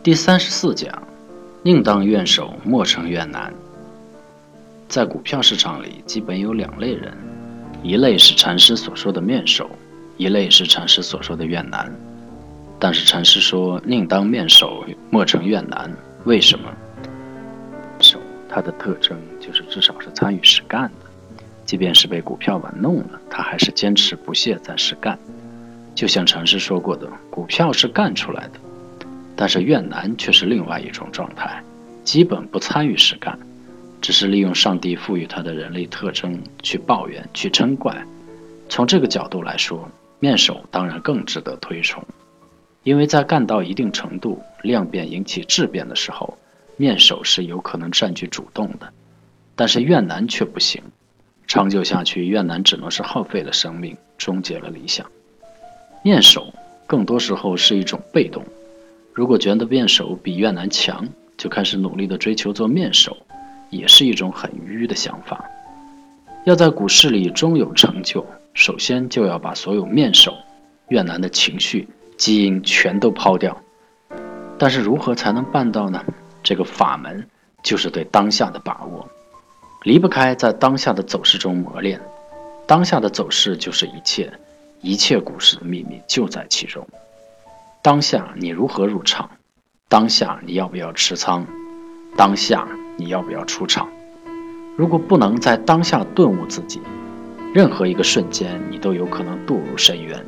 第三十四讲，宁当愿守，莫成愿难。在股票市场里，基本有两类人，一类是禅师所说的面守，一类是禅师所说的愿难。但是禅师说宁当面守，莫成愿难，为什么？守它的特征就是至少是参与实干的，即便是被股票玩弄了，他还是坚持不懈在实干。就像禅师说过的，股票是干出来的。但是怨男却是另外一种状态，基本不参与实干，只是利用上帝赋予他的人类特征去抱怨、去嗔怪。从这个角度来说，面首当然更值得推崇，因为在干到一定程度、量变引起质变的时候，面首是有可能占据主动的。但是怨男却不行，长久下去，怨男只能是耗费了生命，终结了理想。面首更多时候是一种被动。如果觉得面首比越南强，就开始努力的追求做面首，也是一种很愚的想法。要在股市里终有成就，首先就要把所有面首、越南的情绪、基因全都抛掉。但是如何才能办到呢？这个法门就是对当下的把握，离不开在当下的走势中磨练。当下的走势就是一切，一切股市的秘密就在其中。当下你如何入场？当下你要不要持仓？当下你要不要出场？如果不能在当下顿悟自己，任何一个瞬间你都有可能堕入深渊。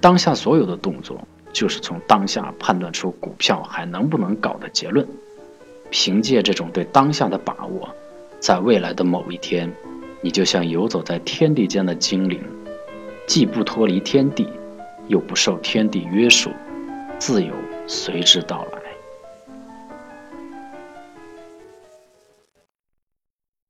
当下所有的动作，就是从当下判断出股票还能不能搞的结论。凭借这种对当下的把握，在未来的某一天，你就像游走在天地间的精灵，既不脱离天地。又不受天地约束，自由随之到来。